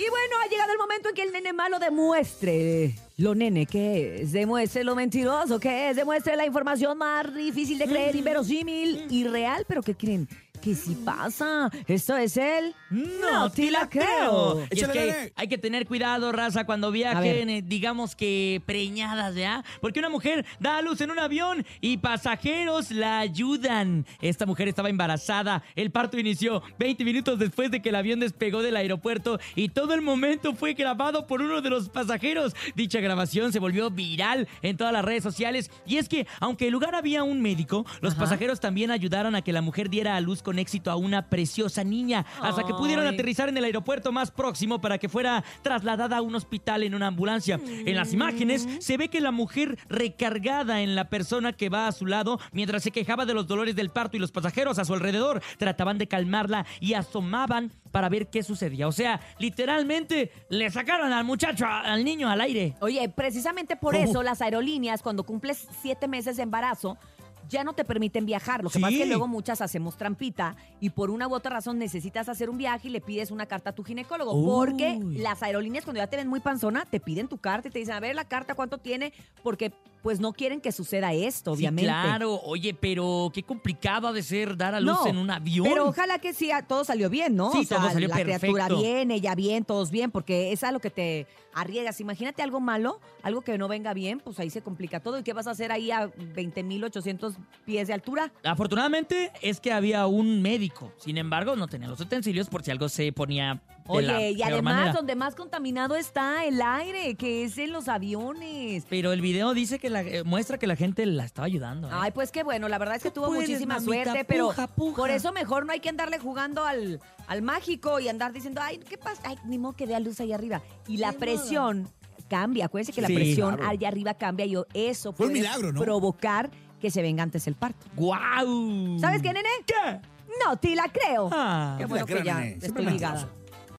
Y bueno, ha llegado el momento en que el nene malo demuestre. Lo nene que es, demuestre lo mentiroso que es, demuestre la información más difícil de creer, inverosímil y real, pero ¿qué creen? Que si pasa, esto es el No te la creo. Y es que hay que tener cuidado, raza, cuando viajen, eh, digamos que preñadas, ¿ya? Porque una mujer da a luz en un avión y pasajeros la ayudan. Esta mujer estaba embarazada. El parto inició 20 minutos después de que el avión despegó del aeropuerto y todo el momento fue grabado por uno de los pasajeros. Dicha grabación se volvió viral en todas las redes sociales. Y es que, aunque el lugar había un médico, los Ajá. pasajeros también ayudaron a que la mujer diera a luz con éxito a una preciosa niña, hasta que pudieron aterrizar en el aeropuerto más próximo para que fuera trasladada a un hospital en una ambulancia. En las imágenes se ve que la mujer recargada en la persona que va a su lado mientras se quejaba de los dolores del parto y los pasajeros a su alrededor trataban de calmarla y asomaban para ver qué sucedía. O sea, literalmente le sacaron al muchacho, al niño al aire. Oye, precisamente por ¿Cómo? eso las aerolíneas, cuando cumples siete meses de embarazo, ya no te permiten viajar. Lo que pasa es que luego muchas hacemos trampita y por una u otra razón necesitas hacer un viaje y le pides una carta a tu ginecólogo. Porque las aerolíneas, cuando ya te ven muy panzona, te piden tu carta y te dicen, a ver la carta, ¿cuánto tiene? Porque pues no quieren que suceda esto, obviamente. Sí, claro. Oye, pero qué complicado ha de ser dar a luz No, en un avión. Pero ojalá que sí, todo salió bien, ¿no? Sí, todo salió la criatura bien, ella bien, todos bien, porque es a lo que te arriesgas. Imagínate algo malo, algo que no venga bien, pues ahí se complica todo. ¿Y qué vas a hacer ahí a 20.800 pies de altura? Afortunadamente es que había un médico. Sin embargo, no tenía los utensilios por si algo se ponía Oye, la y además manera. donde más contaminado está el aire, que es en los aviones. Pero el video dice que la, eh, muestra que la gente la estaba ayudando. ¿eh? Ay, pues qué bueno, la verdad es que tuvo puedes, muchísima mamita, suerte, pero puja, puja. por eso mejor no hay que andarle jugando al, al mágico y andar diciendo, ay, ¿qué pasa? Ay, ni modo que dé a luz ahí arriba. Y la presión cambia, acuérdense que la presión claro. allá arriba cambia y eso puede milagro, ¿no? provocar que se venga antes el parto. ¡Guau! ¿Sabes qué, nene? ¿Qué? No te la creo. Ah. Qué bueno la creo, que ya estoy ligada.